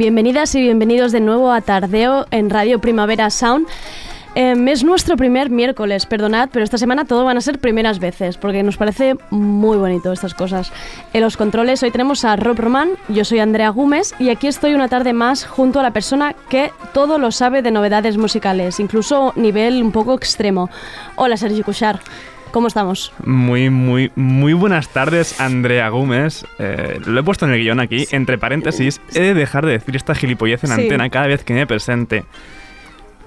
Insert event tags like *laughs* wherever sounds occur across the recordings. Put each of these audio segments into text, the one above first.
Bienvenidas y bienvenidos de nuevo a Tardeo en Radio Primavera Sound. Em, es nuestro primer miércoles, perdonad, pero esta semana todo van a ser primeras veces, porque nos parece muy bonito estas cosas. En los controles hoy tenemos a Rob Román, yo soy Andrea Gómez y aquí estoy una tarde más junto a la persona que todo lo sabe de novedades musicales, incluso nivel un poco extremo. Hola Sergi Cuchar. ¿Cómo estamos? Muy, muy, muy buenas tardes, Andrea Gómez. Eh, lo he puesto en el guion aquí, entre paréntesis. He de dejar de decir esta gilipollez en Sí. antena cada vez que me presente.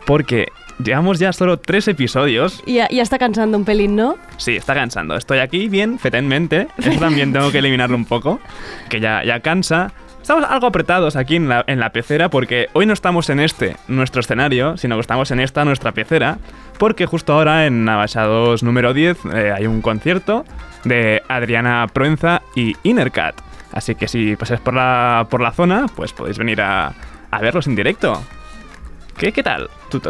Porque llevamos ya solo tres episodios. Ya, ya está cansando un pelín, ¿no? Sí, está cansando. Estoy aquí bien, fetenmente. Eso también tengo que *laughs* eliminarlo un poco, que ya, ya cansa. Estamos algo apretados aquí en la, en la pecera porque hoy no estamos en este, nuestro escenario, sino que estamos en esta, nuestra pecera, porque justo ahora en Abaixados número 10 eh, hay un concierto de Adriana Proenza y Innercat. Así que si pasáis por la, por la zona, pues podéis venir a, a verlos en directo. ¿Qué, qué tal? ¿Tú,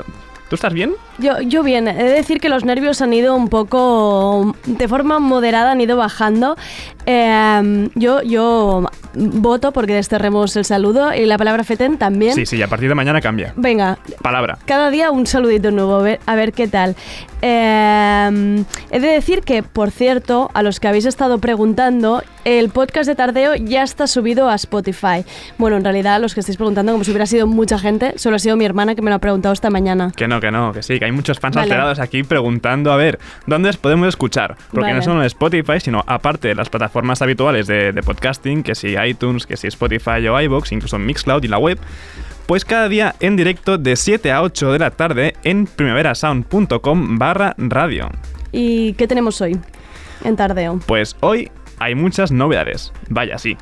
tú estás bien? Yo, yo bien, he de decir que los nervios han ido un poco, de forma moderada, han ido bajando. Eh, yo, yo voto porque desterremos el saludo y la palabra feten también. Sí, sí, a partir de mañana cambia. Venga, Palabra. cada día un saludito nuevo, a ver, a ver qué tal. Eh, he de decir que, por cierto, a los que habéis estado preguntando, el podcast de Tardeo ya está subido a Spotify. Bueno, en realidad, los que estáis preguntando, como si hubiera sido mucha gente, solo ha sido mi hermana que me lo ha preguntado esta mañana. Que no, que no, que sí, que hay muchos fans Vale. alterados aquí preguntando a ver dónde os podemos escuchar. Porque Vale. no solo en Spotify, sino aparte de las plataformas habituales de, de podcasting, que si iTunes, que si Spotify o iBox, incluso Mixcloud y la web. Pues cada día en directo de 7 a 8 de la tarde en primaverasound.com barra radio. ¿Y qué tenemos hoy en Tardeo? Pues hoy hay muchas novedades. Vaya, sí.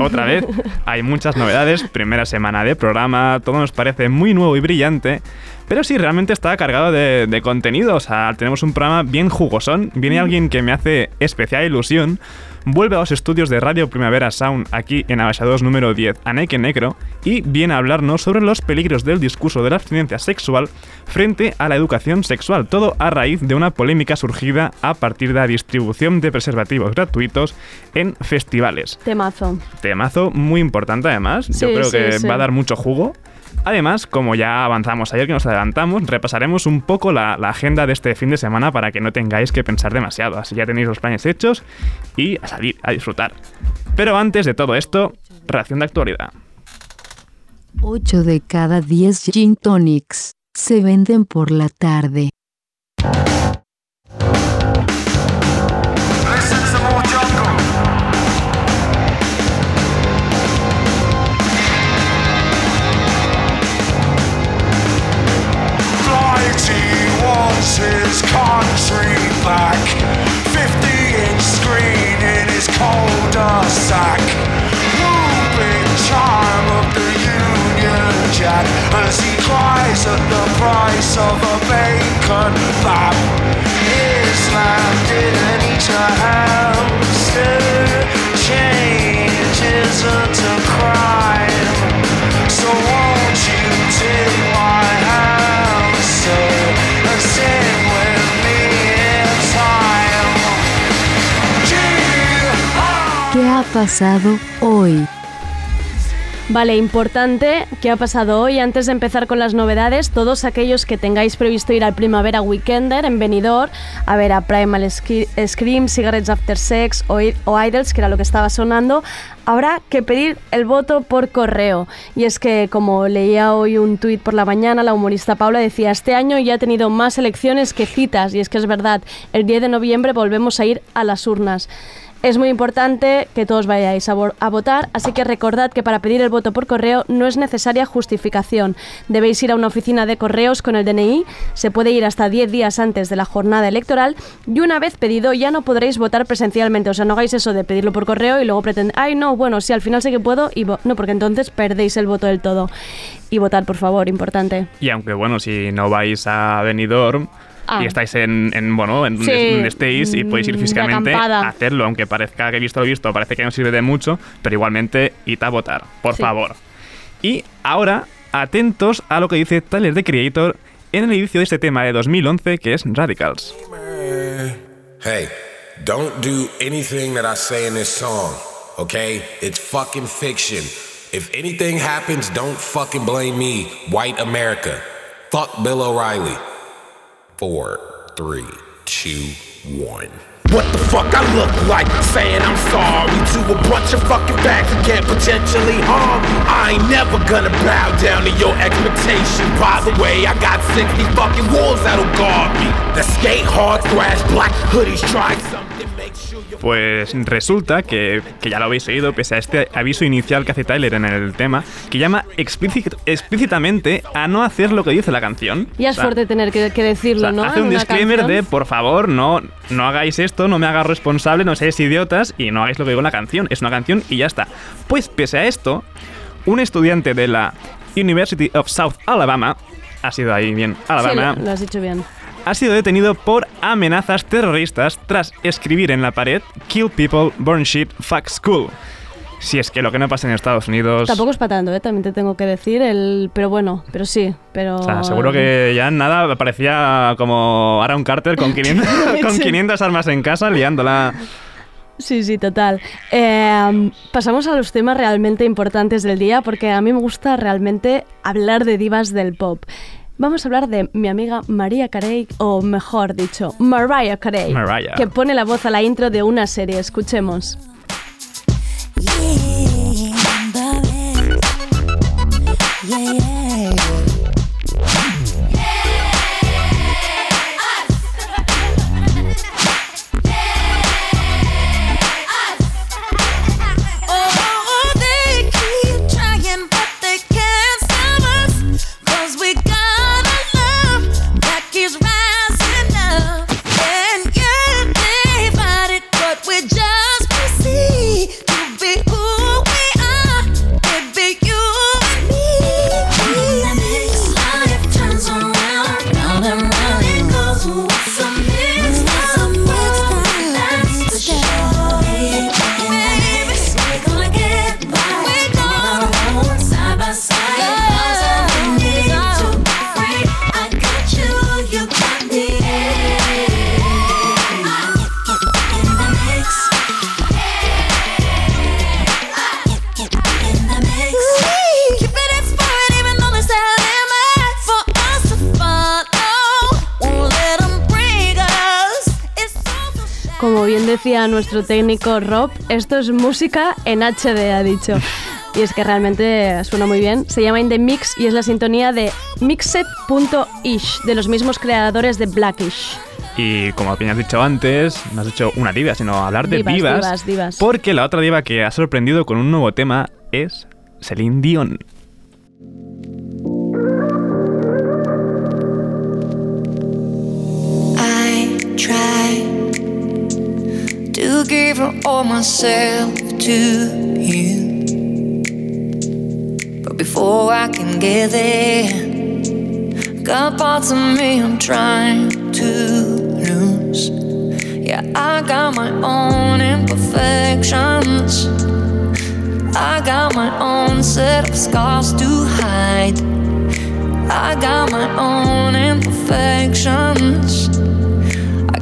Otra vez, hay muchas novedades. Primera semana de programa, todo nos parece muy nuevo y brillante. Pero sí, realmente está cargado de, de contenido. O sea, tenemos un programa bien jugosón. Viene alguien que me hace especial ilusión. Vuelve a los estudios de Radio Primavera Sound aquí en Abaixados número 10, Aneque Negro, y viene a hablarnos sobre los peligros del discurso de la abstinencia sexual frente a la educación sexual. Todo a raíz de una polémica surgida a partir de la distribución de preservativos gratuitos en festivales. Temazo. Temazo muy importante además. Yo creo sí, que sí. va a dar mucho jugo. Además, como ya avanzamos ayer que nos adelantamos, repasaremos un poco la, agenda de este fin de semana para que no tengáis que pensar demasiado. Así ya tenéis los planes hechos y a salir, a disfrutar. Pero antes de todo esto, reacción de actualidad. 8 de cada 10 gin tonics se venden por la tarde. Pasado hoy? Vale, importante, ¿qué ha pasado hoy? Antes de empezar con las novedades, todos aquellos que tengáis previsto ir al Primavera Weekender en Benidorm a ver a Primal Scream, Cigarettes After Sex o, o Idols, que era lo que estaba sonando, habrá que pedir el voto por correo. Y es que, como leía hoy un tuit por la mañana, la humorista Paula decía, este año ya ha tenido más elecciones que citas, y es que es verdad, el 10 de noviembre volvemos a ir a las urnas. Es muy importante que todos vayáis a, a votar, así que recordad que para pedir el voto por correo no es necesaria justificación. Debéis ir a una oficina de correos con el DNI, se puede ir hasta 10 días antes de la jornada electoral y una vez pedido ya no podréis votar presencialmente. O sea, no hagáis eso de pedirlo por correo y luego pretender, ay no, bueno, sí, al final sé que puedo y vo-". no, porque entonces perdéis el voto del todo. Y votar, por favor, importante. Y aunque, bueno, si no vais a Benidorm Ah. y estáis en, en, bueno, en donde, Sí, donde estéis y podéis ir mm, físicamente, acampada. hacerlo, aunque parezca que he visto lo visto, parece que no sirve de mucho, pero igualmente id a votar, por Sí. favor. Y ahora, atentos a lo que dice Tyler the Creator en el inicio de este tema de 2011 que es Radicals. Hey, don't do anything that I say in this song, okay? It's fucking fiction. If anything happens, don't fucking blame me. White America. Fuck Bill O'Reilly. Four, three, two, one. What the fuck I look like saying I'm sorry to a bunch of fucking facts that can't potentially harm me. I ain't never gonna bow down to your expectation. By the way, I got 60 fucking wolves that'll guard me. The skate hard, thrash, black hoodies, try something, Pues resulta que, que ya lo habéis oído, pese a este aviso inicial que hace Tyler en el tema, que llama explícit- explícitamente a no hacer lo que dice la canción. Ya es O sea, fuerte tener que, que o decirlo, sea, ¿no? hace un disclaimer canción. de, por favor, no, no hagáis esto, no me hagáis responsable, no seáis idiotas y no hagáis lo que digo en la canción. Es una canción y ya está. Pues pese a esto, un estudiante de la University of South Alabama, ha sido ahí bien, Alabama, lo has dicho bien. Ha sido detenido por amenazas terroristas tras escribir en la pared Kill people, burn shit, fuck school. Si es que lo que no pasa en Estados Unidos... Tampoco es para tanto, ¿eh? también te tengo que decir, el, pero bueno, pero sí, pero... O sea, seguro que ya nada parecía como Aaron Carter con *laughs* 500, con Sí. 500 armas en casa liándola. Sí, sí, total. Eh, pasamos a los temas realmente importantes del día porque a mí me gusta realmente hablar de divas del pop. Vamos a hablar de mi amiga María Carey, o mejor dicho, Mariah Carey, Mariah. que pone la voz a la intro de una serie. Escuchemos. Oh, técnico Rob, esto es música en HD, ha dicho. *laughs* Y es que realmente suena muy bien. Se llama In The Mix y es la sintonía de Mixed.ish, de los mismos creadores de Blackish. Y como bien has dicho antes, no has dicho una diva, sino hablar de Divas, divas. divas, divas. Porque la otra diva que ha sorprendido con un nuevo tema es Celine Dion. To give all myself to you. But before I can get there, got parts of me I'm trying to lose. Yeah, I got my own imperfections. I got my own set of scars to hide. I got my own imperfections.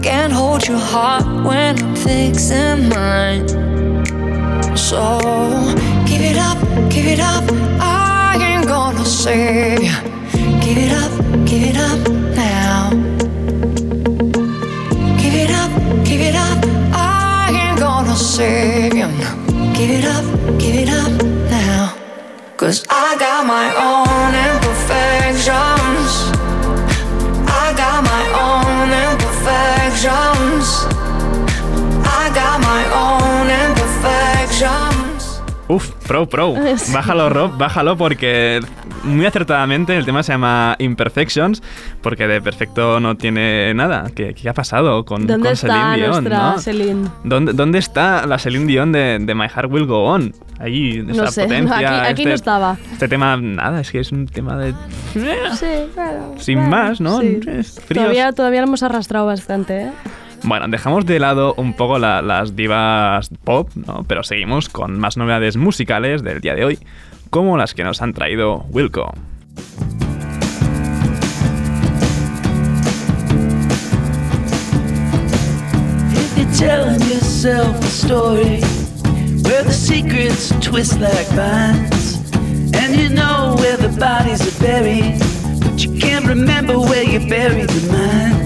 Can't hold your heart when I'm fixing mine. So give it up, give it up. I ain't gonna save you. Give it up, give it up now. Give it up, give it up. I ain't gonna you. Give it up, give it up now. Cause I got my own imperfections. Imperfections. I got my own imperfections. Uf, pro, pro. *laughs* Bájalo, Rob, bájalo porque muy acertadamente el tema se llama Imperfections porque de perfecto no tiene nada. ¿Qué, qué ha pasado con, ¿Dónde con está Celine Dion? no? Celine? ¿Dónde, ¿Dónde está la Celine Dion de, de My Heart Will Go On? Ahí, esa No sé, potencia. aquí- aquí este, no estaba. Este tema, nada, es que es un tema de. Sí, claro. Sin claro, más, ¿no? sí. Todavía, todavía lo hemos arrastrado bastante, ¿eh? Bueno, dejamos de lado un poco la- las divas pop, ¿no? Pero seguimos con más novedades musicales del día de hoy, como las que nos han traído Wilco. A where the secrets twist like vines, And you know where the bodies are buried, but you can't remember where you buried the minds.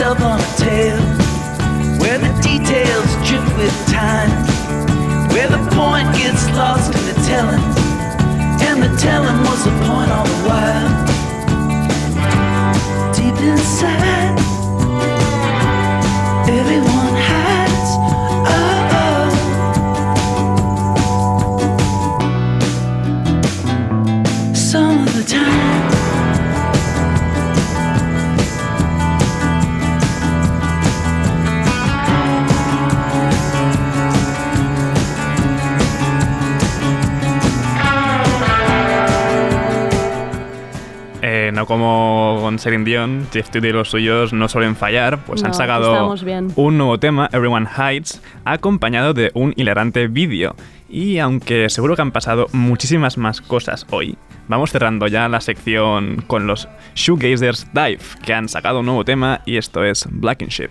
Yourself on a tale where the details drift with time, where the point gets lost in the telling, and the telling was the point all the while. Deep inside, everyone hides. No como con Celine Dion, Jeff Tweedy y los suyos no suelen fallar, pues No, han sacado un nuevo tema, Everyone Hides, acompañado de un hilarante vídeo. Y aunque seguro que han pasado muchísimas más cosas hoy, vamos cerrando ya la sección con los Shoegazers Dive, que han sacado un nuevo tema y esto es Black and Ship.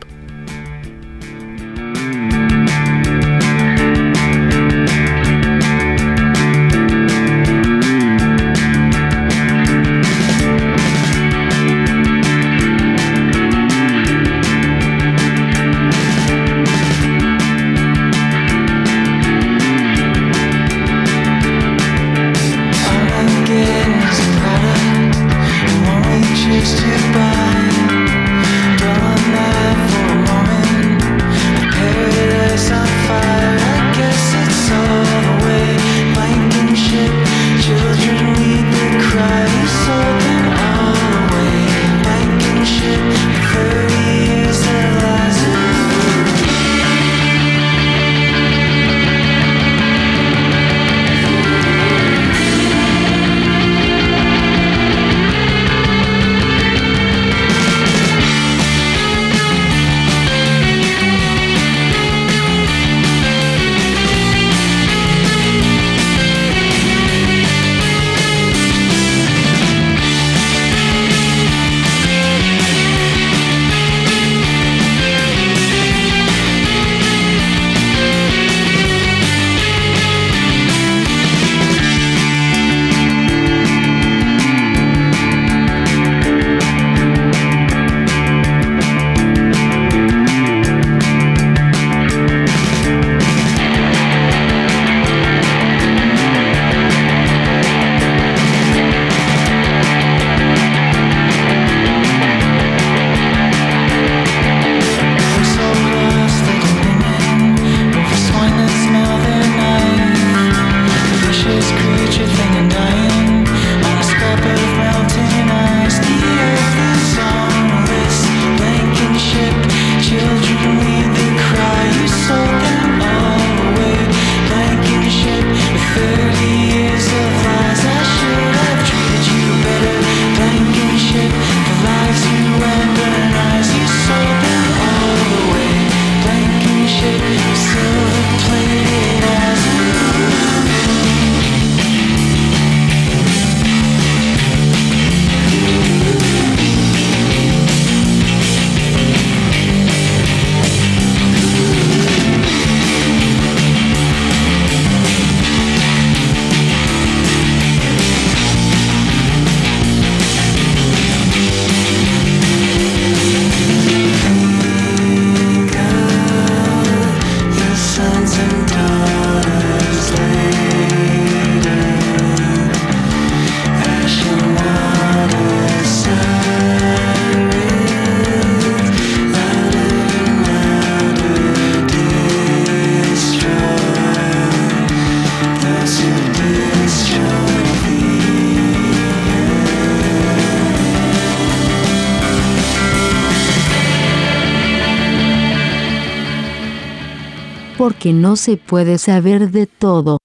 Porque no se puede saber de todo.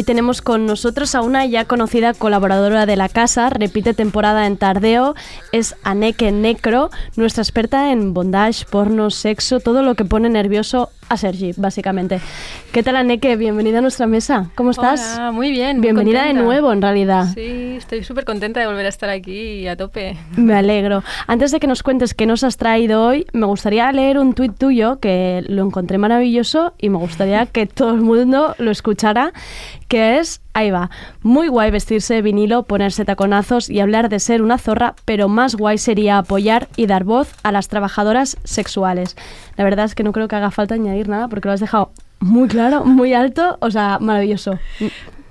Hoy tenemos con nosotros a una ya conocida colaboradora de la casa, repite temporada en Tardeo, es Aneke Necro, nuestra experta en bondage, porno, sexo, todo lo que pone nervioso a Sergi, básicamente. ¿Qué tal, Aneke? Bienvenida a nuestra mesa. ¿Cómo estás? Hola, muy bien. muy Bienvenida de contenta. nuevo, en realidad. Sí, estoy súper contenta de volver a estar aquí a tope. *laughs* Me alegro. Antes de que nos cuentes qué nos has traído hoy, me gustaría leer un tuit tuyo que lo encontré maravilloso y me gustaría *laughs* que todo el mundo lo escuchara, que es, ahí va, muy guay vestirse de vinilo, ponerse taconazos y hablar de ser una zorra, pero más guay sería apoyar y dar voz a las trabajadoras sexuales. La verdad es que no creo que haga falta añadir nada porque lo has dejado muy claro, muy alto, o sea, maravilloso.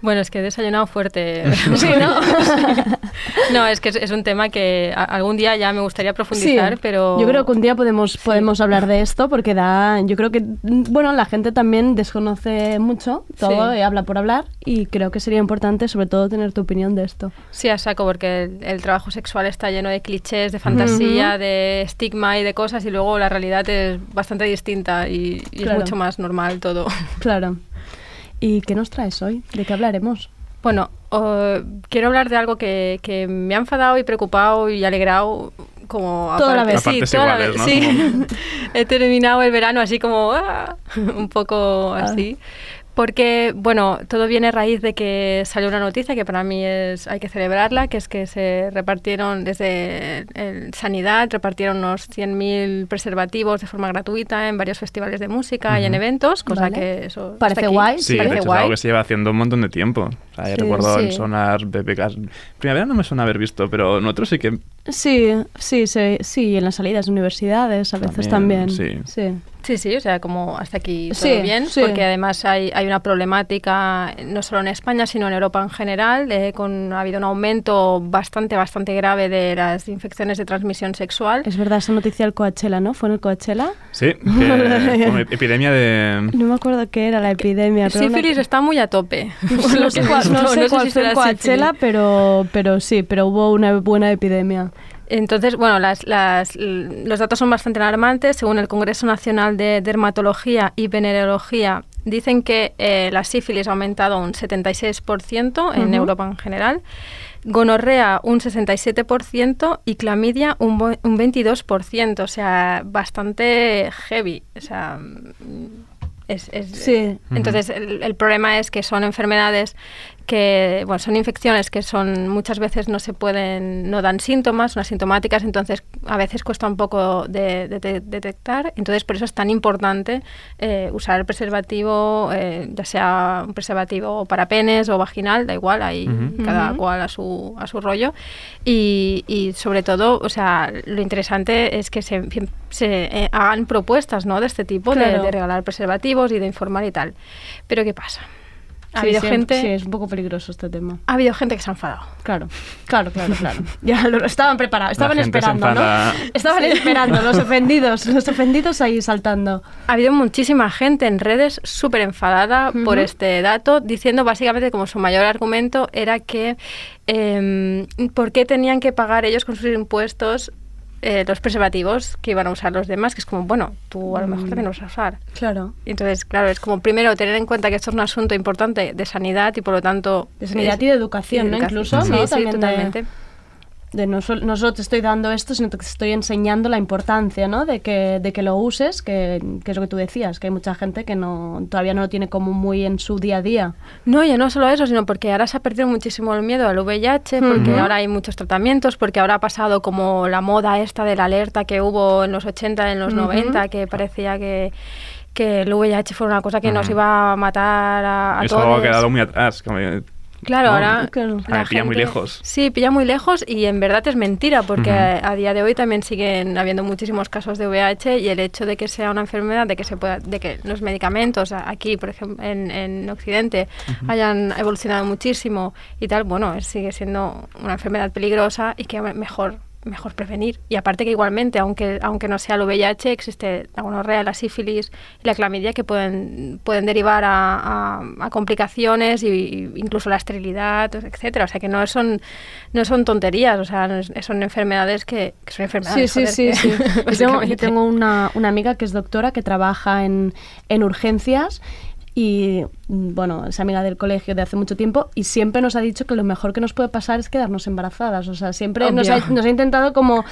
Bueno, es que he desayunado fuerte. *laughs* *laughs* Sí, ¿no? *laughs* no, es que es, es un tema que a- algún día ya me gustaría profundizar, Sí, pero... Yo creo que un día podemos, podemos hablar de esto porque da. Yo creo que, bueno, la gente también desconoce mucho todo y habla por hablar y creo que sería importante, sobre todo, tener tu opinión de esto. Sí, a saco, porque el, el trabajo sexual está lleno de clichés, de fantasía, de estigma y de cosas, y luego la realidad es bastante distinta y, y Claro. es mucho más normal todo. Claro. ¿Y qué nos traes hoy? ¿De qué hablaremos? Bueno, o- quiero hablar de algo que, que me ha enfadado y preocupado y alegrado como Toda la vez. Sí, toda la vez, ¿no? sí. *laughs* He terminado el verano así como ah, *laughs* un poco así. Porque, bueno, todo viene a raíz de que salió una noticia que para mí es hay que celebrarla, que es que se repartieron desde el Sanidad, repartieron unos 100.000 preservativos de forma gratuita en varios festivales de música y en eventos, cosa Vale. que eso Parece guay, Sí, de hecho es algo que se lleva haciendo un montón de tiempo. O sea, Sí, recuerdo en sí. Sonar, BBK. Primavera no me suena haber visto, pero en otros sí que Sí, sí, sí, sí, en las salidas de universidades a veces También, también. sí. sí. Sí, sí, o sea, como hasta aquí todo Sí, bien, sí. porque además hay, hay una problemática no solo en España, sino en Europa en general, eh, con, ha habido un aumento bastante, bastante grave de las infecciones de transmisión sexual. Es verdad, esa noticia del Coachella, ¿no? ¿Fue en el Coachella? Sí, *laughs* que epidemia de... No me acuerdo qué era la epidemia. pero una- Sífilis está muy a tope. *laughs* *laughs* No sé cuál, no visto. sé No cuál si fue el Coachella, sífilis. pero, pero sí, pero hubo una buena epidemia. Entonces, bueno, las- las- los datos son bastante alarmantes. Según el Congreso Nacional de Dermatología y Venerología, dicen que eh, la sífilis ha aumentado un 76% en Ujú. Europa en general, gonorrea un 67% y clamidia un, un 22%, o sea, bastante heavy. O sea, es, es- Sí. entonces, el, el problema es que son enfermedades que, bueno, son infecciones que son muchas veces no se pueden, no dan síntomas, son asintomáticas, entonces a veces cuesta un poco de, de- de detectar. Entonces, por eso es tan importante eh, usar el preservativo, eh, ya sea un preservativo para penes o vaginal, da igual, ahí Ujú. cada Ujú. cual a su, a su rollo. Y, y sobre todo, o sea, lo interesante es que se, se eh, hagan propuestas ¿no? de este tipo, de- de, regalar preservativos y de informar y tal. Pero ¿qué pasa? Ha Sí, habido gente... Sí, es un poco peligroso este tema. Ha habido gente que se ha enfadado. Claro, claro, claro, claro. *laughs* Ya lo estaban preparados, estaban gente se esperando, ¿no? Estaban esperando, los *laughs* ofendidos, los ofendidos ahí saltando. Ha habido muchísima gente en redes súper enfadada por este dato, diciendo básicamente como su mayor argumento era que em, por qué tenían que pagar ellos con sus impuestos eh, los preservativos que iban a usar los demás, que es como, bueno, tú a lo mejor Mm. también los vas a usar. Claro. Y Entonces, claro, es como primero tener en cuenta que esto es un asunto importante de sanidad y por lo tanto... De sanidad es- y de educación, y ¿no? educación. Incluso, Sí, ¿no? sí, totalmente. De no, sol- no solo te estoy dando esto, sino que te estoy enseñando la importancia, ¿no? De que, de que lo uses, que, que es lo que tú decías, que hay mucha gente que no todavía no lo tiene como muy en su día a día. No, ya no solo eso, sino porque ahora se ha perdido muchísimo el miedo al VIH, porque Ujú. ahora hay muchos tratamientos, porque ahora ha pasado como la moda esta de la alerta que hubo en los 80, en los Ujú. 90, que parecía que, que el VIH fue una cosa que nos Ujú. iba a matar a, a es todos. ha quedado muy atrás. que- Claro, No, ahora. claro. la Ah, pilla muy lejos. Sí, pilla muy lejos y en verdad es mentira, porque a, a día de hoy también siguen habiendo muchísimos casos de VIH y el hecho de que sea una enfermedad, de que se pueda, de que los medicamentos a- aquí, por ejemplo, en, en Occidente, hayan evolucionado muchísimo y tal, bueno, sigue siendo una enfermedad peligrosa y que me- mejor mejor prevenir. Y aparte que igualmente, aunque, aunque no sea el VIH, existe la gonorrea, la sífilis y la clamidia que pueden, pueden derivar a, a- a complicaciones y, y incluso la esterilidad, etcétera. O sea que no son, no son tonterías, o sea, son enfermedades que, que son Sí, enfermedades. sí, joder, sí. que- sí. *laughs* Yo tengo, yo tengo una, una amiga que es doctora que trabaja en, en urgencias y bueno, es amiga del colegio de hace mucho tiempo y siempre nos ha dicho que lo mejor que nos puede pasar es quedarnos embarazadas. O sea, siempre nos ha, Obvio. nos ha intentado como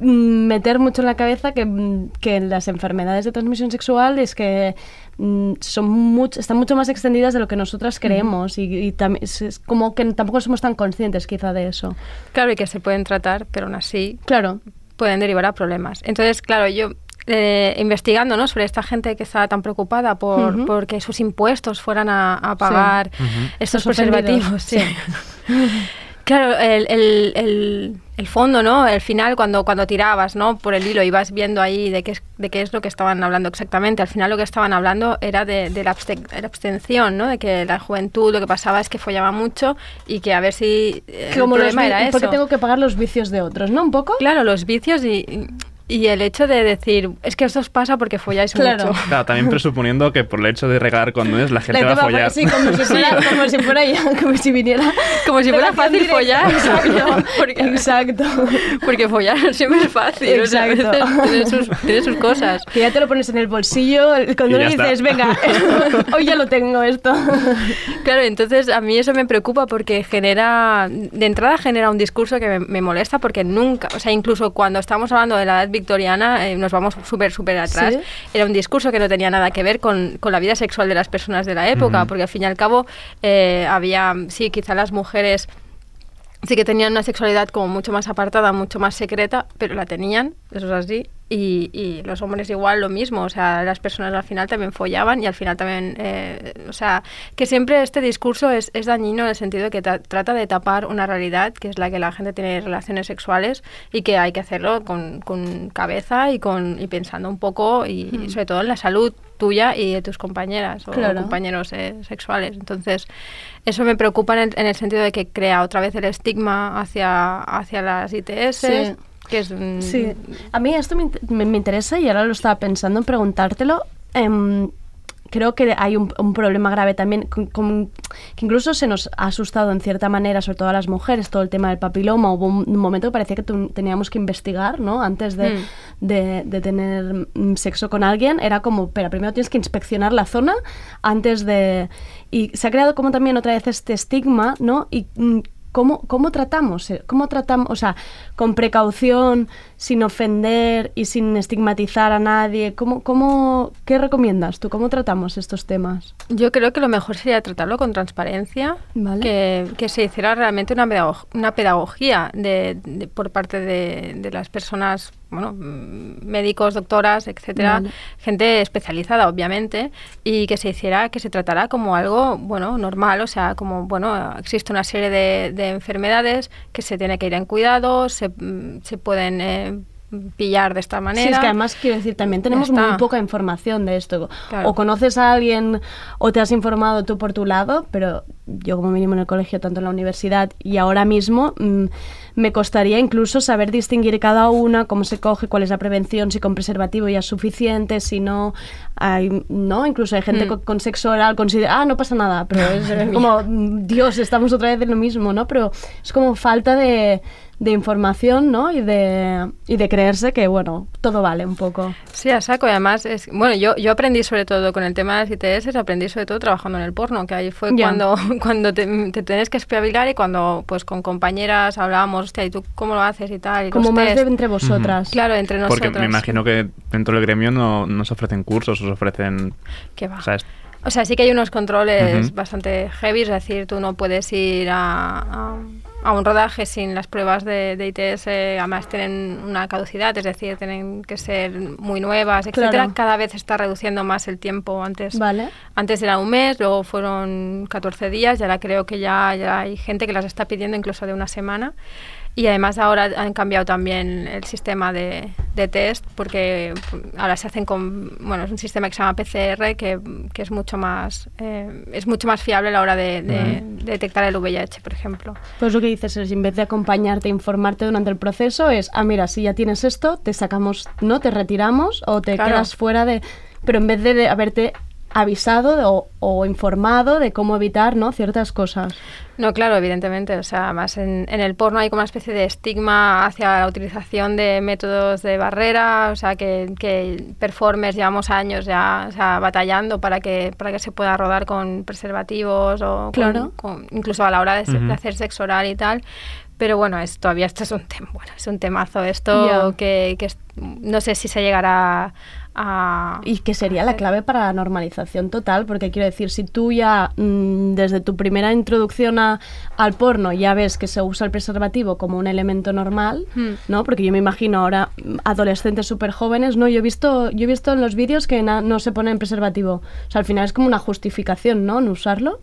mm, meter mucho en la cabeza que, mm, que las enfermedades de transmisión sexual es que mm, son mucho, están mucho más extendidas de lo que nosotras creemos y, y también es, es como que tampoco somos tan conscientes quizá de eso. Claro, y que se pueden tratar, pero aún así Claro, pueden derivar a problemas. Entonces, claro, yo eh, investigando ¿no? sobre esta gente que está tan preocupada por Ujú. porque sus impuestos fueran a, a pagar estos Los ofendidos, preservativos. sí. *laughs* Claro, el, el- el- el fondo, ¿no? El final, cuando, cuando tirabas, ¿no? Por el hilo, ibas viendo ahí de qué, es, de qué es lo que estaban hablando exactamente. Al final lo que estaban hablando era de, de la, abste- la abstención, ¿no? De que la juventud lo que pasaba es que follaba mucho y que a ver si eh, el como problema era eso. porque tengo que pagar los vicios de otros, ¿no? Un poco. Claro, los vicios y, y el hecho de decir, es que esto os pasa porque folláis Claro. mucho. *laughs* Claro, también presuponiendo que por el hecho de regalar condones la gente La va a follar. Sí, como si fuera, *laughs* como si fuera ya, como si viniera. Como si fuera fácil directa. follar. Exacto. *laughs* Porque- Exacto. Porque follar siempre es fácil. o sea, a Exacto. veces tiene sus, tiene sus cosas. Que ya te lo pones en el bolsillo, el- cuando Y está. dices, venga, hoy ya lo tengo esto. Claro, entonces a mí eso me preocupa porque genera, de entrada genera un discurso que me, me molesta porque nunca, o sea, incluso cuando estamos hablando de la edad victoriana, eh, nos vamos súper, súper atrás, Sí. era un discurso que no tenía nada que ver con, con la vida sexual de las personas de la época, porque al fin y al cabo eh, había, sí, quizá las mujeres sí que tenían una sexualidad como mucho más apartada, mucho más secreta, pero la tenían, eso es así. Y, y los hombres igual lo mismo, o sea, las personas al final también follaban y al final también, eh, o sea, que siempre este discurso es, es dañino en el sentido de que ta- trata de tapar una realidad que es la que la gente tiene relaciones sexuales y que hay que hacerlo con, con cabeza y, con, y pensando un poco y, y sobre todo en la salud tuya y de tus compañeras o Claro. compañeros eh, sexuales. Entonces, eso me preocupa en el, en el sentido de que crea otra vez el estigma hacia, hacia las ITS, Sí. Que es... un- Sí, a mí esto me, me- me interesa y ahora lo estaba pensando en preguntártelo. Em, creo que hay un, un problema grave también, con- con- que incluso se nos ha asustado en cierta manera, sobre todo a las mujeres, todo el tema del papiloma. Hubo un, un momento que parecía que teníamos que investigar, ¿no? Antes de, Mm. de- de tener mm, sexo con alguien, era como, espera, primero tienes que inspeccionar la zona antes de... Y se ha creado como también otra vez este estigma, ¿no? Y mm, ¿Cómo, ¿Cómo tratamos? eh? ¿Cómo tratamos? O sea, con precaución, sin ofender y sin estigmatizar a nadie. ¿Cómo, cómo, ¿Qué recomiendas tú? ¿Cómo tratamos estos temas? Yo creo que lo mejor sería tratarlo con transparencia, Vale. que, que se hiciera realmente una, pedagog- una pedagogía de, de- por parte de, de las personas, bueno, médicos, doctoras, etcétera, Vale. gente especializada, obviamente, y que se hiciera, que se tratara como algo, bueno, normal, o sea, como, bueno, existe una serie de, de enfermedades que se tiene que ir en cuidado, se, se pueden eh, pillar de esta manera. Sí, es que además quiero decir, también tenemos muy poca información de esto. Claro. O conoces a alguien o te has informado tú por tu lado, pero yo como mínimo en el colegio, tanto en la universidad y ahora mismo, mm, me costaría incluso saber distinguir cada una, cómo se coge, cuál es la prevención, si con preservativo ya es suficiente, si no, hay, no, incluso hay gente Mm. con, con sexo oral considera, ah, no pasa nada, pero *laughs* es como, Dios, estamos otra vez en lo mismo, ¿no? Pero es como falta de, de información, ¿no? Y de, y de creerse que, bueno, todo vale un poco. Sí, a saco. Y además, es, bueno, yo, yo aprendí sobre todo con el tema de las ITS, aprendí sobre todo trabajando en el porno, que ahí fue Ya. cuando, *laughs* cuando te, te tienes que espabilar y cuando pues con compañeras hablábamos, hostia, ¿y tú cómo lo haces y tal? y Como más de entre vosotras. Claro, entre nosotros. Porque me imagino que dentro del gremio no, no se ofrecen cursos, os ofrecen... Que va. O sea, es- O sea, sí que hay unos controles bastante heavy, es decir, tú no puedes ir a, a- a un rodaje sin las pruebas de, de ITS, además tienen una caducidad, es decir, tienen que ser muy nuevas, etcétera. Claro. Cada vez está reduciendo más el tiempo. Antes, Vale. antes era un mes, luego fueron 14 días, y ahora creo que ya, ya hay gente que las está pidiendo incluso de una semana. Y además ahora han cambiado también el sistema de, de test porque ahora se hacen con, bueno, es un sistema que se llama PCR que, que es mucho más eh, es mucho más fiable a la hora de, de- de detectar el VIH, por ejemplo. Pues lo que dices es, en vez de acompañarte, informarte durante el proceso, es, ah, mira, si ya tienes esto, te sacamos, ¿no? Te retiramos o te Claro. quedas fuera de... Pero en vez de haberte avisado o, o informado de cómo evitar ¿no? ciertas cosas. No, claro, evidentemente. O sea, más en, en el porno hay como una especie de estigma hacia la utilización de métodos de barrera, o sea, que, que performers llevamos años ya o sea, batallando para que, para que se pueda rodar con preservativos o Claro. con- incluso a la hora de, de hacer sexo oral y tal. Pero bueno, es, todavía esto es un tema, bueno, es un temazo esto que, que es- no sé si se llegará a... Y que sería la clave para la normalización total, porque quiero decir, si tú ya mm, desde tu primera introducción a- al porno ya ves que se usa el preservativo como un elemento normal, Hmm. ¿no? Porque yo me imagino ahora mm, adolescentes súper jóvenes, ¿no? Yo he visto, yo he visto en los vídeos que no se ponen preservativo. O sea, al final es como una justificación, ¿no? No usarlo.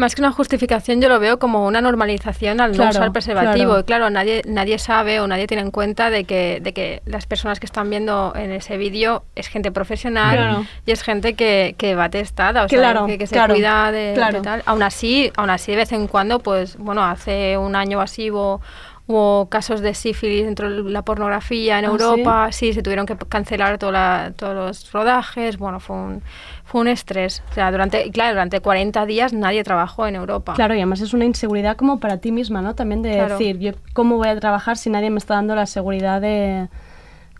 Más que una justificación, yo lo veo como una normalización al no Claro, usar preservativo. claro. Y claro, nadie, nadie sabe o nadie tiene en cuenta de que, de que las personas que están viendo en ese vídeo es gente profesional Claro. y es gente que, que va testada, o sea, que, que se cuida de, tal. Aún así, aún así, de vez en cuando, pues, bueno, hace un año o así hubo, hubo casos de sífilis dentro de la pornografía en ¿Ah, Europa. Sí, se tuvieron que cancelar toda la- todos los rodajes. Bueno, fue un, fue un estrés. O sea, durante, claro, durante 40 días nadie trabajó en Europa. Claro, y además es una inseguridad como para ti misma, ¿no? También de Claro. decir, yo cómo voy a trabajar si nadie me está dando la seguridad de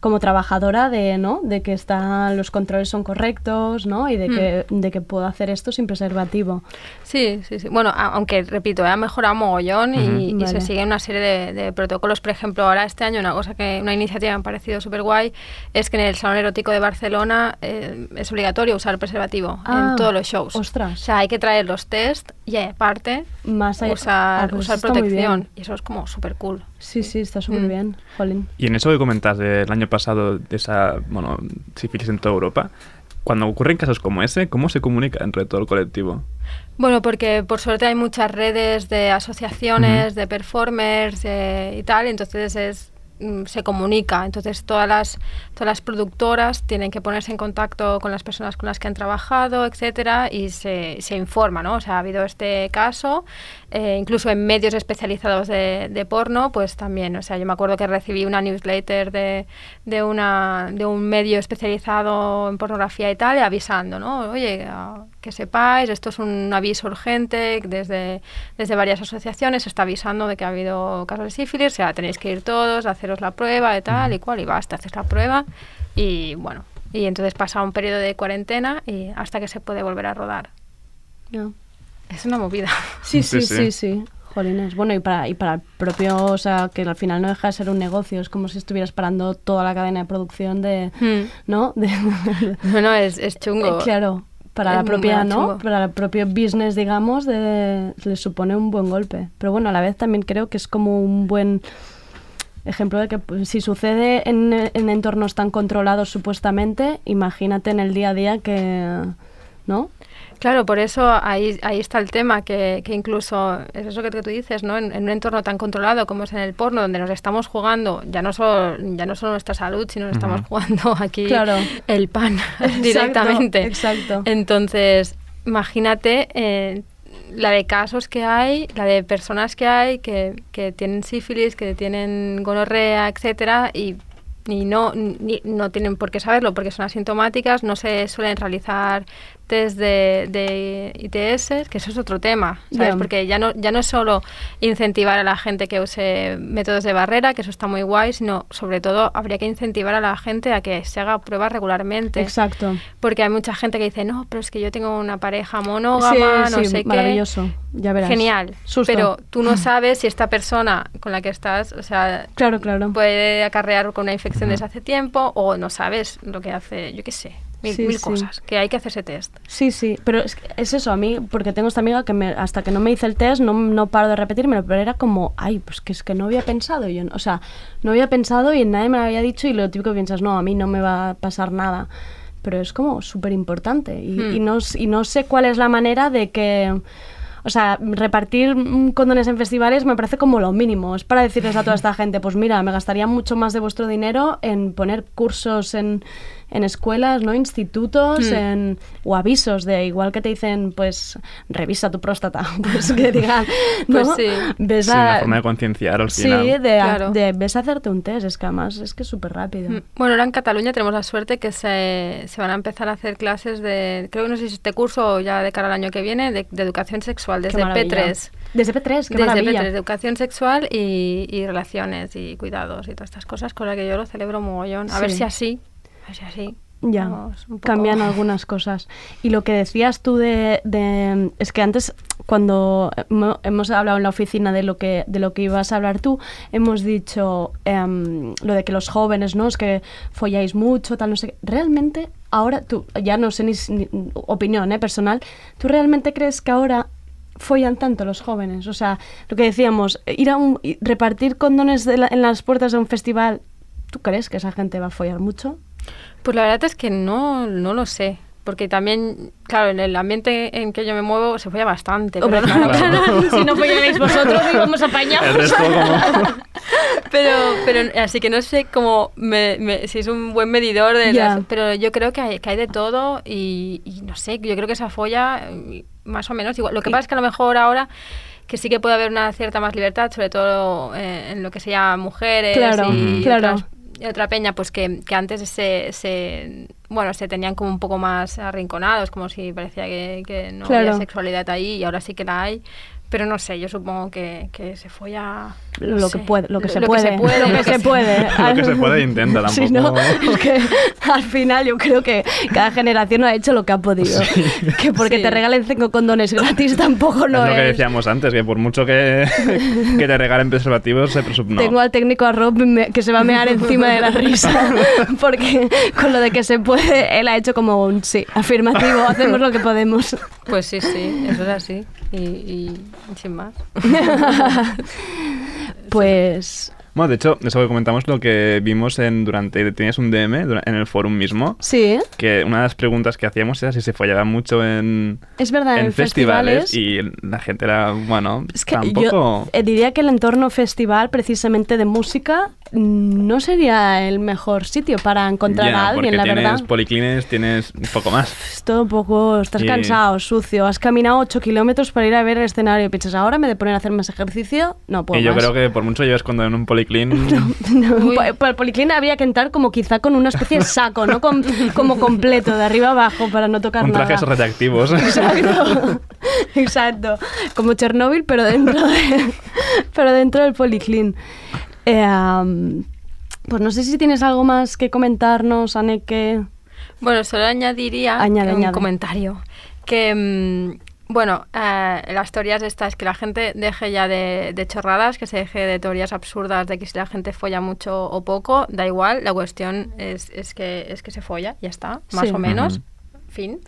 como trabajadora de, ¿no? De que están los controles son correctos, ¿no? Y de Mm. que de que puedo hacer esto sin preservativo. Sí, sí, sí. Bueno, a- aunque repito, ha mejorado mogollón y, Ujú. y Vale. se siguen una serie de, de protocolos. Por ejemplo, ahora este año una cosa que una iniciativa que me ha parecido súper guay es que en el Salón Erótico de Barcelona eh, es obligatorio usar preservativo Ah, en todos los shows. ostras. O sea, hay que traer los test y aparte Más allá- usar, Ah, pues usar protección. Y eso es como súper cool. Sí, sí, está súper Mm. bien, jolín. Y en eso que comentas del año pasado, de esa, bueno, sífilis en toda Europa, cuando ocurren casos como ese, ¿cómo se comunica entre todo el colectivo? Bueno, porque por suerte hay muchas redes de asociaciones, de performers eh, y tal, entonces es se comunica, entonces todas las todas las productoras tienen que ponerse en contacto con las personas con las que han trabajado, etcétera, y se, se informa, ¿no? O sea, ha habido este caso, eh, incluso en medios especializados de, de porno, pues también, o sea, yo me acuerdo que recibí una newsletter de, de una de un medio especializado en pornografía y tal, avisando, ¿no? Oye, ah, que sepáis, esto es un aviso urgente desde, desde varias asociaciones, se está avisando de que ha habido casos de sífilis, o sea, tenéis que ir todos a haceros la prueba y tal y cual, y basta, haces la prueba y bueno, y entonces pasa un periodo de cuarentena y hasta que se puede volver a rodar. Es una movida. Sí, *laughs* Sí, sí, sí. sí, sí. Jolines. Bueno, y para, y para el propio, o sea, que al final no deja de ser un negocio, es como si estuvieras parando toda la cadena de producción de, Hmm. ¿no? *laughs* De- No, no, es, es chungo. Eh, claro, para Es la propia, ¿no? chungo. Para el propio business, digamos, de, le supone un buen golpe. Pero bueno, a la vez también creo que es como un buen ejemplo de que pues, si sucede en, en entornos tan controlados supuestamente, imagínate en el día a día que, ¿no? Claro, por eso ahí, ahí está el tema, que, que incluso, es eso que, que tú dices, ¿no? En, en un entorno tan controlado como es en el porno, donde nos estamos jugando, ya no solo, ya no solo nuestra salud, sino nos estamos jugando *laughs* aquí Claro. el pan *laughs* Exacto, directamente. exacto. Entonces, imagínate eh, la de casos que hay, la de personas que hay que, que tienen sífilis, que tienen gonorrea, etcétera, y y no, ni- no tienen por qué saberlo porque son asintomáticas, no se suelen realizar test de, de ITS, que eso es otro tema, ¿sabes? Porque ya no, ya no es solo incentivar a la gente que use métodos de barrera, que eso está muy guay, sino sobre todo habría que incentivar a la gente a que se haga pruebas regularmente. Exacto. Porque hay mucha gente que dice, no, pero es que yo tengo una pareja monógama, Sí, no sí, sé qué. maravilloso. Ya verás. Genial. Susto. Pero tú no sabes si esta persona con la que estás, o sea, Claro, claro. puede acarrear con una infección desde hace tiempo o no sabes lo que hace, yo qué sé, mil, Sí, mil sí. cosas, que hay que hacerse test. Sí, sí, pero es, que es eso, a mí, porque tengo esta amiga que me- hasta que no me hice el test no, no paro de repetírmelo, pero era como, ay, pues que es que no había pensado yo, o sea, no había pensado y nadie me lo había dicho y lo típico que piensas, no, a mí no me va a pasar nada, pero es como súper importante y, Hmm. y no, y no sé cuál es la manera de que, O sea, repartir condones en festivales me parece como lo mínimo. Es para decirles a toda esta gente, pues mira, me gastaría mucho más de vuestro dinero en poner cursos en, en escuelas, ¿no? Institutos, Hmm. en, o avisos de igual que te dicen, pues revisa tu próstata. *laughs* Pues que digan, ¿no? Pues sí. Ves Sí, a- una forma de concienciar al Sí, final. de, Claro. de ves a hacerte un test, es que además es que es súper rápido. Mm, Bueno, ahora en Cataluña tenemos la suerte que se, se van a empezar a hacer clases de, creo que no sé si este curso o ya de cara al año que viene, de, de educación sexual desde maravilla. P3. Desde P3, qué Desde maravilla. P3, de educación sexual y, y relaciones y cuidados y todas estas cosas, con las que yo lo celebro mogollón. A ver Sí. si así, si así. Ya, vamos un poco- cambian *laughs* algunas cosas. Y lo que decías tú de, de- es que antes cuando hemo- hemos hablado en la oficina de lo que de lo que ibas a hablar tú, hemos dicho em, lo de que los jóvenes, ¿no? Es que folláis mucho, tal, no sé. qué. Realmente ahora tú, ya no sé ni, ni- opinión, ¿eh? personal, ¿tú realmente crees que ahora follan tanto los jóvenes? O sea, lo que decíamos, ir a un, repartir condones de la- en las puertas de un festival, ¿tú crees que esa gente va a follar mucho? Pues la verdad es que no, no lo sé. Porque también, claro, en el ambiente en que yo me muevo se folla bastante. Hombre, pero, no- claro, *laughs* si no follarais vosotros íbamos apañados. *laughs* Pero, pero así que no sé cómo me- me- si es un buen medidor de las- pero yo creo que hay, que hay de todo y, y no sé, yo creo que esa folla eh, más o menos igual. Lo que pasa es que a lo mejor ahora que sí que puede haber una cierta más libertad, sobre todo eh, en lo que se llama mujeres Claro, y, claro. otras- y otra peña, pues que, que antes se, se, bueno, se tenían como un poco más arrinconados, como si parecía que, que no Claro. había sexualidad ahí y ahora sí que la hay. Pero no sé, yo supongo que, que se folla... no lo sé, que puede, lo que se lo puede, *laughs* puede, lo que se puede. Lo que se puede intenta, Sí, ¿no? tampoco. Es que al final yo creo que cada generación ha hecho lo que ha podido. Que porque Sí. te regalen cinco condones gratis tampoco no es lo que es. decíamos antes, que por mucho que, *laughs* que te regalen preservativos, se no. Tengo al técnico a Rob que se va a mear encima de la risa. *laughs* Porque con lo de que se puede, él ha hecho como un sí, afirmativo, hacemos lo que podemos. Pues sí, sí, eso es así. Y, y sin más. *laughs* *laughs* Pues Bueno, de hecho, eso que comentamos lo que vimos en durante tenías un DM en el forum mismo, sí, que una de las preguntas que hacíamos era si se follaba mucho en, es verdad, en, en festivales, y la gente era, bueno, Es que tampoco... yo eh, diría que el entorno festival, precisamente de música, mm, no sería el mejor sitio para encontrar Ya, a alguien, la tienes verdad. policlines, tienes un poco más. Es todo un poco, estás Y- cansado, sucio, has caminado 8 kilómetros para ir a ver el escenario y piensas, ahora me de poner a hacer más ejercicio, no puedo y yo más. creo que por mucho lleves cuando en un policlín... *laughs* No, Uy. pa- para el policlín habría que entrar como quizá con una especie de saco, ¿no? Con- como completo, de arriba abajo, para no tocar con trajes nada. radiactivos. Exacto, *laughs* exacto. Como Chernóbil, pero dentro, de- pero dentro del policlín. Eh, pues no sé si tienes algo más que comentarnos, Aneke. Bueno, solo añadiría Añade, un añade. comentario. Que, mm, bueno, eh, las teorías estas, que la gente deje ya de, de chorradas, que se deje de teorías absurdas de que si la gente folla mucho o poco, da igual, la cuestión es, es, que, es que se folla, ya está, más Sí. o menos, fin.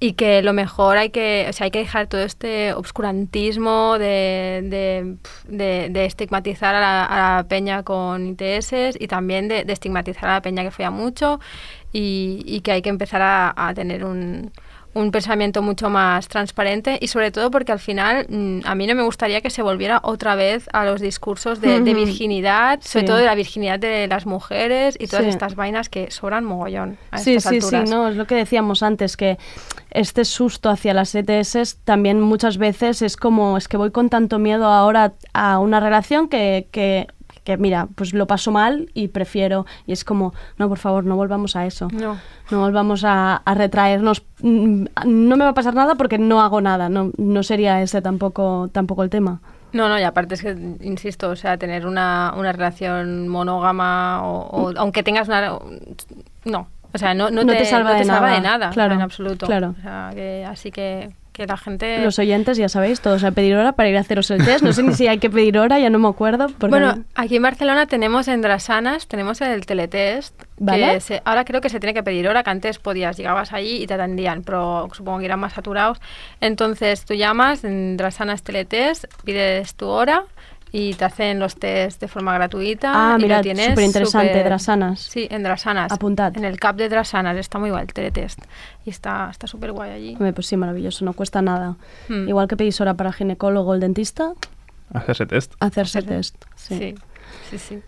Y que lo mejor hay que, o sea, hay que dejar todo este obscurantismo de, de, de- de estigmatizar a la, a la peña con ITS y también de, de estigmatizar a la peña que folla mucho y, y que hay que empezar a, a tener un, un pensamiento mucho más transparente y sobre todo porque al final mm, a mí no me gustaría que se volviera otra vez a los discursos de, virginidad, sobre todo de la virginidad de las mujeres y todas Sí. estas vainas que sobran mogollón a Sí, estas sí, alturas. sí, no, es lo que decíamos antes, que este susto hacia las ETS también muchas veces es como, es que voy con tanto miedo ahora a una relación que, que, que, mira, pues lo paso mal y prefiero, y es como, no, por favor, no volvamos a eso. No. No volvamos a, a retraernos. Mm, No me va a pasar nada porque no hago nada. No, no sería ese tampoco, tampoco el tema. No, no, y aparte es que, insisto, o sea, tener una, una relación monógama o, o- aunque tengas una... No, o sea, no, no, No te, te salva no de te salva nada, de nada, claro, en absoluto. claro. O sea, que, así que, que la gente... Los oyentes, ya sabéis, todos a pedir hora para ir a haceros el test. No sé ni si hay que pedir hora, ya no me acuerdo. Porque Bueno, aquí en Barcelona tenemos en Drasanas, tenemos el teletest. Vale. Que se- ahora creo que se tiene que pedir hora, que antes podías, llegabas allí y te atendían, pero supongo que eran más saturados. Entonces tú llamas en Drasanas Teletest, pides tu hora y te hacen los test de forma gratuita. Ah, y mira, lo tienes súper interesante, Drasanas. Sí, en Drasanas. Apuntad. En el CAP de Drasanas está muy guay el teletest. Y está está súper guay allí. Hombre, Pues sí, maravilloso, no cuesta nada. Hmm. Igual que pedís hora para ginecólogo o el dentista, Hacerse test. hacerse Hacer- test. Sí. Sí, sí, sí.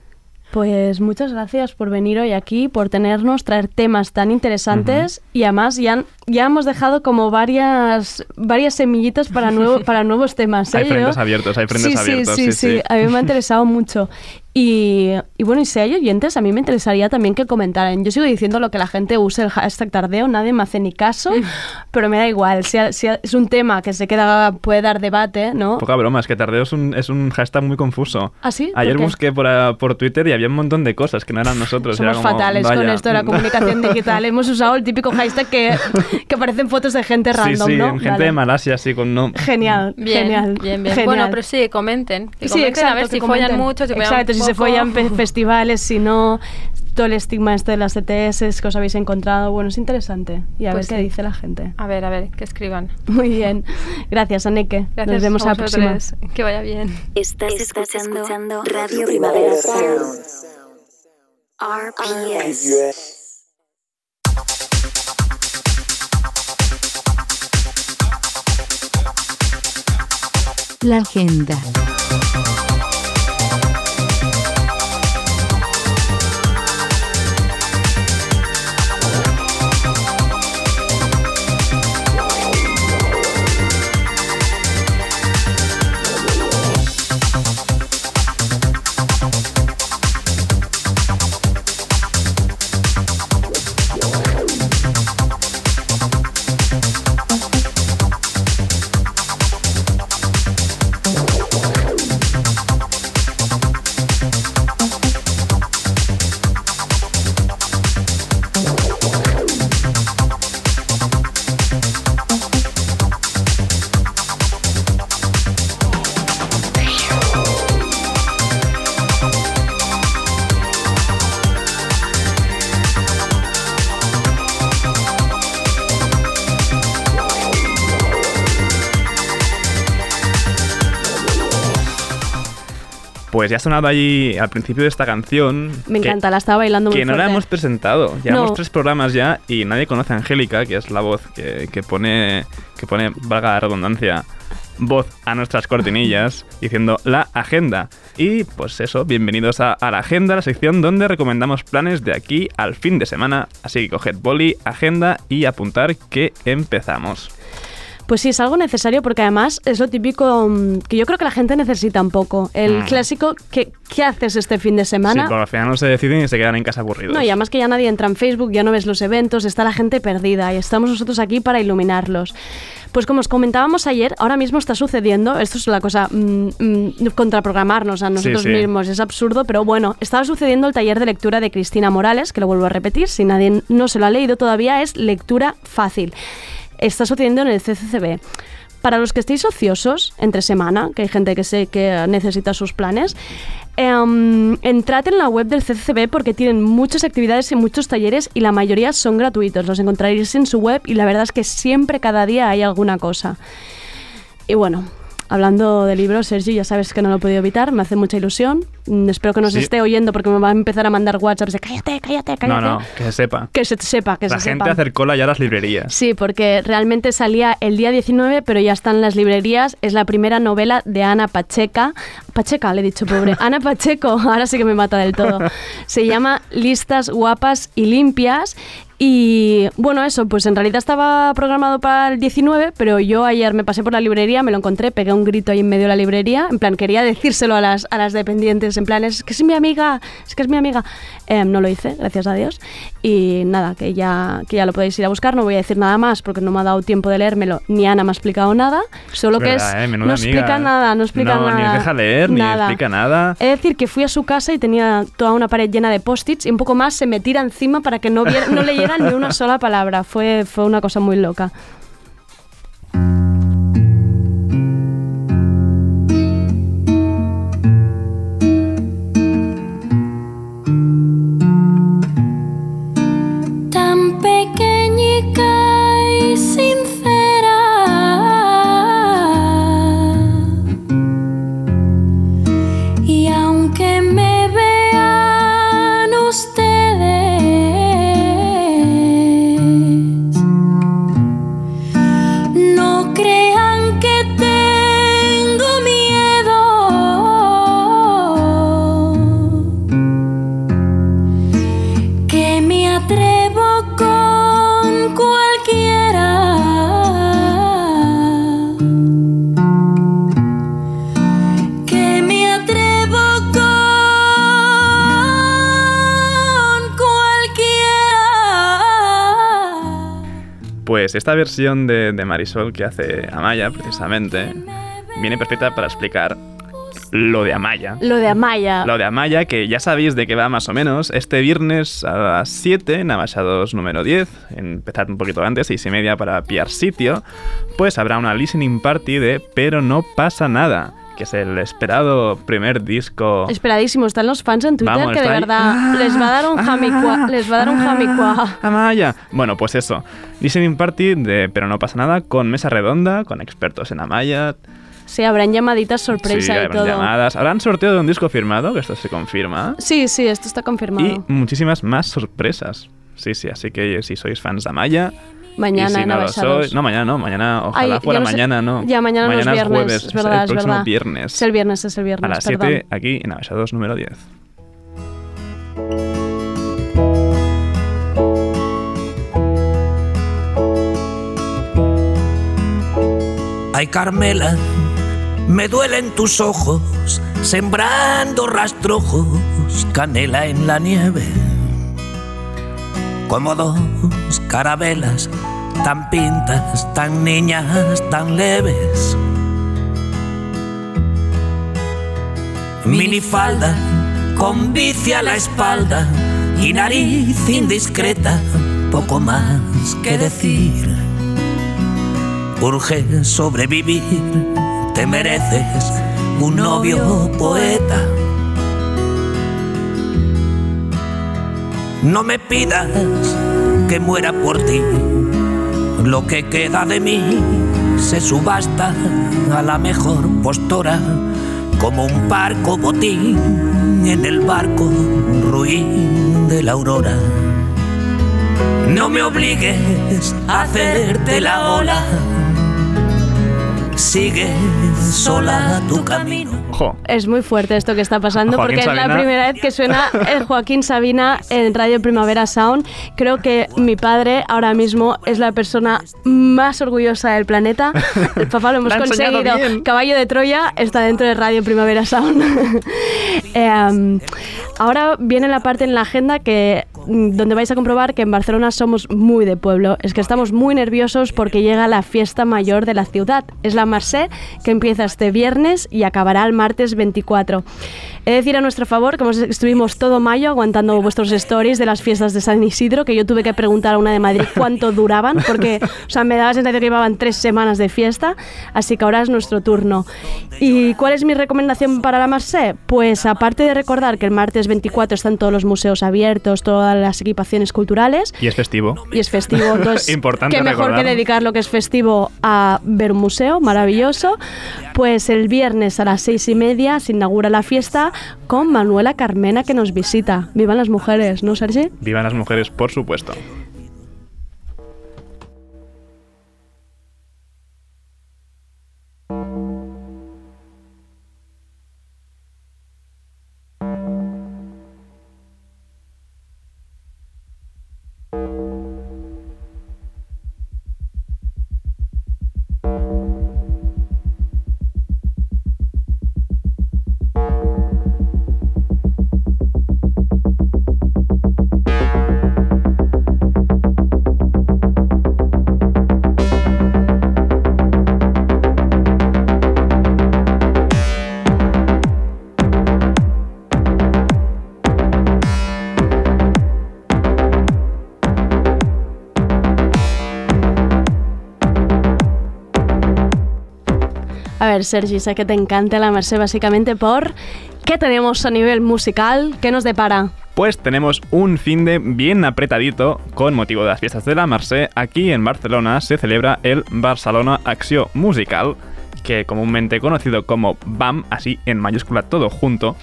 Pues muchas gracias por venir hoy aquí, por tenernos, traer temas tan interesantes y además ya, han- ya hemos dejado como varias, varias semillitas para, nuevo, *laughs* para nuevos temas. ¿eh? Hay frentes abiertos, hay frentes sí, abiertos, Sí, sí, sí, sí. a mí me ha interesado mucho. *laughs* Y, y bueno, y si hay oyentes, a mí me interesaría también que comentaran. Yo sigo diciendo lo que la gente use el hashtag tardeo, nadie me hace ni caso, *laughs* pero me da igual. Si, si es un tema que se queda, puede dar debate, ¿no? Poca broma, es que Tardeo es un, es un hashtag muy confuso. ¿Ah, sí? ¿Por Ayer qué? busqué por, ah, por Twitter y había un montón de cosas que no eran nosotros. Somos era como, fatales con vaya. esto de la comunicación digital. Hemos usado el típico hashtag que, *laughs* que aparecen fotos de gente Sí, random, sí, ¿no? gente Vale. de Malasia, así con no. Genial, Bien, genial. bien, bien. genial. Bueno, pero sí, comenten. Que Sí, comenten exacto, a ver si comenten. follan mucho, si Exacto, si se follan *laughs* festivales, si no, todo el estigma este de las ETS que os habéis encontrado. Bueno, es interesante. Y a Pues ver qué sí. dice la gente. A ver, a ver, que escriban. Muy bien. Gracias, Aneke. Gracias Nos vemos a la próxima. Que vaya bien. Estás, escuchando, Radio Primavera Sound. RPS. La agenda. Pues ya ha sonado allí al principio de esta canción. Me que- encanta, la estaba bailando muy Que no la hemos presentado. Llevamos No. tres programas ya y nadie conoce a Angélica, que es la voz que, que pone, que pone, valga la redundancia, voz a nuestras cortinillas, *laughs* diciendo la agenda. Y pues eso, bienvenidos a, a la agenda, la sección donde recomendamos planes de aquí al fin de semana. Así que coged boli, agenda y apuntar que empezamos. Pues sí, es algo necesario porque además es lo típico mm, que yo creo que la gente necesita un poco. El Mm. clásico, que, ¿qué haces este fin de semana? Sí, pero al final no se deciden y se quedan en casa aburridos. No, y además que ya nadie entra en Facebook, ya no ves los eventos, está la gente perdida y estamos nosotros aquí para iluminarlos. Pues como os comentábamos ayer, ahora mismo está sucediendo, esto es la cosa, mm, mm, contraprogramarnos a nosotros sí. mismos, es absurdo, pero bueno, estaba sucediendo el taller de lectura de Cristina Morales, que lo vuelvo a repetir, si nadie no se lo ha leído todavía, es lectura fácil. Está sucediendo en el CCCB. Para los que estéis ociosos entre semana, que hay gente que sé que necesita sus planes, em, entrad en la web del CCCB porque tienen muchas actividades y muchos talleres y la mayoría son gratuitos. Los encontraréis en su web y la verdad es que siempre, cada día hay alguna cosa. Y bueno, hablando de libros, Sergio, ya sabes que no lo he podido evitar, me hace mucha ilusión. Mm, espero que nos Sí. esté oyendo porque me va a empezar a mandar WhatsApps de cállate, cállate, cállate. No, no, que se sepa. Que se sepa, que la se gente sepa. hacer cola ya a las librerías. Sí, porque realmente salía el día 19, pero ya está en las librerías. Es la primera novela de Ana Pacheca. Pacheca, le he dicho, pobre. *laughs* Ana Pacheco, ahora sí que me mata del todo. Se llama Listas guapas y limpias. Y bueno, eso, pues en realidad estaba programado para el 19, pero yo ayer me pasé por la librería, me lo encontré, pegué un grito ahí en medio de la librería, en plan, quería decírselo a las, a las dependientes, en plan, es que es mi amiga, es que es mi amiga. Em, no lo hice, gracias a Dios. Y nada, que ya, que ya lo podéis ir a buscar, no voy a decir nada más porque no me ha dado tiempo de leérmelo, ni Ana me ha explicado nada, solo que es... Verdad, eh, menuda no explica nada, no explica No, nada. ni deja leer, ni explica nada. Es decir, que fui a su casa y tenía toda una pared llena de post-its y un poco más se me tira encima para que no, viera- no leyera ni una sola palabra. Fue, fue una cosa muy loca. Pues esta versión de, de Marisol que hace Amaya, precisamente, viene perfecta para explicar lo de Amaya. Lo de Amaya. Lo de Amaya, que ya sabéis de qué va más o menos. Este viernes a las 7, en Abaixados número 10, empezad un poquito antes, 6 y media para pillar sitio, pues habrá una listening party de Pero no pasa nada, que es el esperado primer disco... Esperadísimo, están los fans en Twitter Vamos, que de verdad les va a dar un jamicua. Les va a dar un jamicua. Amaya. Bueno, pues eso. Listening party de Pero no pasa nada, con mesa redonda, con expertos en Amaya. Sí, habrán llamaditas Sí, sorpresa y habrán todo. llamadas. Habrán sorteo de un disco firmado, que esto se confirma. Sí, sí, esto está confirmado. Y muchísimas más sorpresas. Sí, sí, así que si sois fans de Amaya. Mañana y si en no lo mañana no, mañana ojalá Ay, fuera ya no sé- mañana, no. Ya, mañana, no es viernes. jueves, es verdad, el es próximo verdad. viernes. Es el viernes, es el viernes, a las perdón. 7 aquí en Abaixados número 10. Ay Carmela, me duelen tus ojos, sembrando rastrojos, canela en la nieve. Como dos carabelas, tan pintas, tan niñas, tan leves. Minifalda, con bici a la espalda y nariz indiscreta, poco más que decir. Urge sobrevivir, te mereces un novio poeta. No me pidas que muera por ti, lo que queda de mí se subasta a la mejor postora, como un parco botín en el barco ruin de la aurora. No me obligues a hacerte la ola. Sigue sola tu camino. Jo, Es muy fuerte esto que está pasando Joaquín porque es la primera vez que suena el Joaquín Sabina en Radio Primavera Sound. Creo que mi padre ahora mismo es la persona más orgullosa del planeta. El *laughs* papá lo hemos conseguido. Caballo de Troya está dentro de Radio Primavera Sound. *laughs* Em, ahora viene la parte en la agenda que donde vais a comprobar que en Barcelona somos muy de pueblo. Es que estamos muy nerviosos porque llega la fiesta mayor de la ciudad. Es la Marsé que empieza este viernes y acabará el martes 24. He de decir a nuestro favor que estuvimos todo mayo aguantando vuestros stories de las fiestas de San Isidro, que yo tuve que preguntar a una de Madrid cuánto duraban, porque o sea, me daba la sensación que llevaban tres semanas de fiesta, así que ahora es nuestro turno. ¿Y cuál es mi recomendación para la Marsé? Pues aparte de recordar que el martes 24 están todos los museos abiertos, todas las equipaciones culturales, y es festivo. y es festivo, entonces *laughs* Importante qué mejor que recordar. dedicar lo que es festivo a ver un museo maravilloso. Pues el viernes a las seis y media se inaugura la fiesta con Manuela Carmena que nos visita. Vivan las mujeres, ¿no, Sergi? Vivan las mujeres, por supuesto. A ver, Sergi, sé que te encanta la Merced básicamente por... ¿Qué tenemos a nivel musical? ¿Qué nos depara? Pues tenemos un fin de bien apretadito con motivo de las fiestas de la Mercè. Aquí en Barcelona se celebra el Barcelona Acció Musical, que comúnmente conocido como BAM, así en mayúscula todo junto,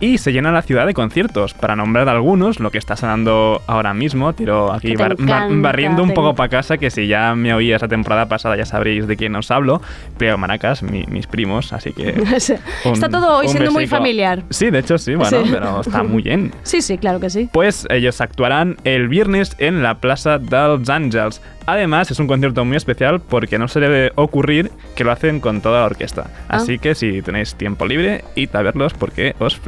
y se llena la ciudad de conciertos. Para nombrar algunos, lo que está sonando ahora mismo, tiro aquí bar- barriendo un poco para casa, que si ya me oías la temporada pasada ya sabréis de quién os hablo, pero Maracas, mi- mis primos, así que... *laughs* un- Está todo hoy siendo muy familiar. Sí, de hecho sí, bueno, Sí. pero está muy bien. *laughs* Sí, sí, claro que sí. Pues ellos actuarán el viernes en la Plaza dels Àngels. Además, es un concierto muy especial porque no se debe ocurrir que lo hacen con toda la orquesta. Ah. Así que si tenéis tiempo libre, id a verlos porque os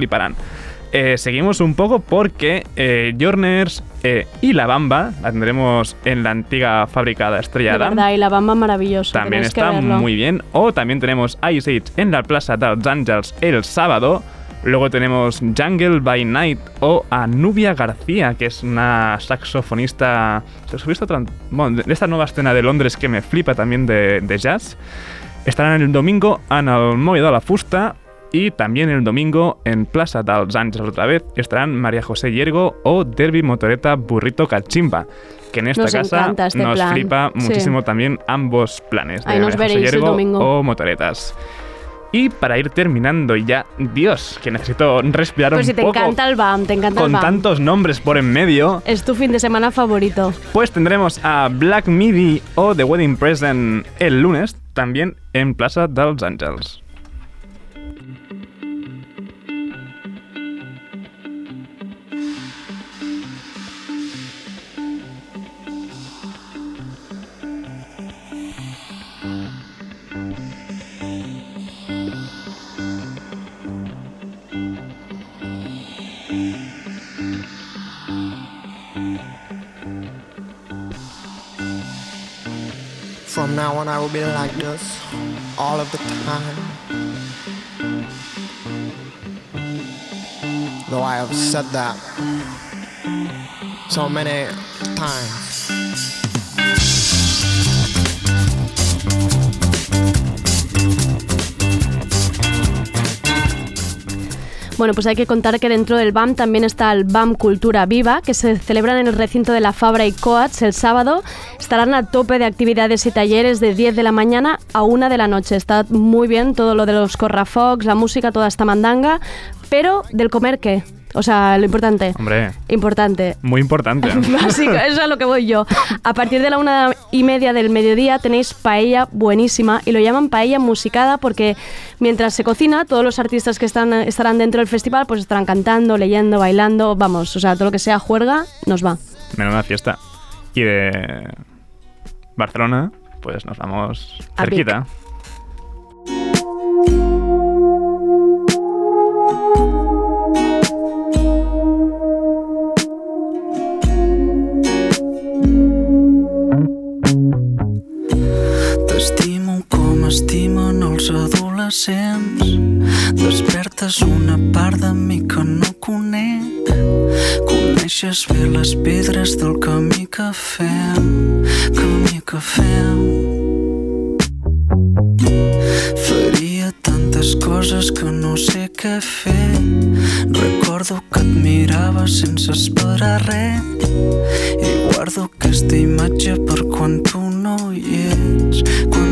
Eh, seguimos un poco porque eh, Jorners, Eh, y la Bamba la tendremos en la antigua fábrica de De Estrella Damm. verdad, y la bamba maravilloso. También está muy bien. O también tenemos Ice Age en la Plaza de los Ángeles el sábado. Luego tenemos Jungle by Night o a Nubia García, que es una saxofonista, saxofonista bueno, de de esta nueva escena de Londres que me flipa también de, de jazz. Estarán el domingo en el Moll de la Fusta y también el domingo en Plaza de los Ángeles otra vez estarán María José Yergo o Derby Motoreta Burrito Cachimba. Que en esta Nos casa este nos plan. flipa Sí. muchísimo también ambos planes. de Ahí nos María José veréis el Yergo domingo. O motoretas. Y para ir terminando ya, Dios, que necesito respirar Pues un si te poco encanta el BAM, te encanta con el BAM. tantos nombres por en medio, Es tu fin de semana favorito. pues tendremos a Black Midi o The Wedding Present el lunes, también en Plaza de los From now on, I will be like this all of the time. Though I have said that so many times. Bueno, pues hay que contar que dentro del BAM también está el BAM Cultura Viva, que se celebran en el recinto de la Fabra y Coats el sábado. Estarán a tope de actividades y talleres de 10 de la mañana a 1 de la noche. Está muy bien todo lo de los corrafox, la música, toda esta mandanga. Pero, ¿del comer qué? O sea, lo importante. Hombre, Importante. muy importante. *laughs* Básico, eso es a lo que voy yo. A partir de la una y media del mediodía tenéis paella buenísima y lo llaman paella musicada porque mientras se cocina, todos los artistas que están, estarán dentro del festival pues estarán cantando, leyendo, bailando, vamos, o sea, todo lo que sea juerga nos va. Menuda fiesta. Y de Barcelona, pues nos vamos A cerquita. T'estimo com estimen els adolescents. Despertes una part de mi que no conec. Coneixes bé les pedres del camí que fem, camí que fem. Faria tantes coses que no sé què fer. Recordo que et mirava sense esperar res i guardo aquesta imatge per quan tu no hi ets, quan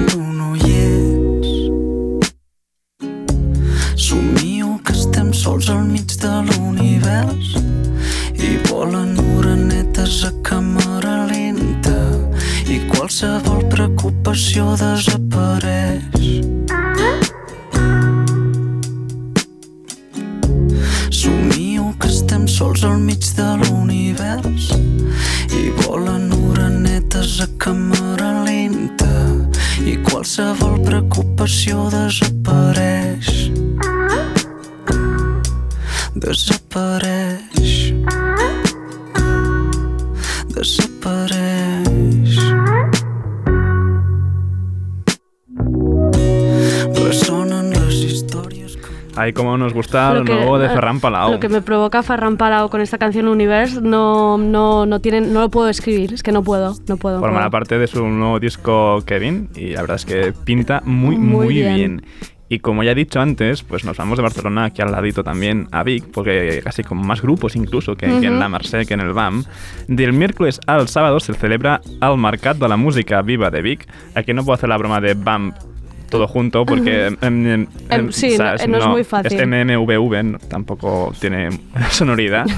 gusta lo, Lo que- nuevo de Ferran Palau. Lo que me provoca Ferran Palau con esta canción Universe no, no, no, tienen, no lo puedo escribir, es que no puedo, no puedo. Formará parte de su nuevo disco Kevin y la verdad es que pinta muy, Muy muy, bien. bien. Y como ya he dicho antes, pues nos vamos de Barcelona aquí al ladito también a Vic, porque casi con más grupos incluso que, que en la Marseille, que en el BAM. Del miércoles al sábado se celebra el Mercat de la Música Viva de Vic. Aquí no puedo hacer la broma de BAM todo junto porque em, em, Em, sí, no- no es muy fácil. Es MMVV, no- tampoco tiene *laughs* sonoridad. *laughs*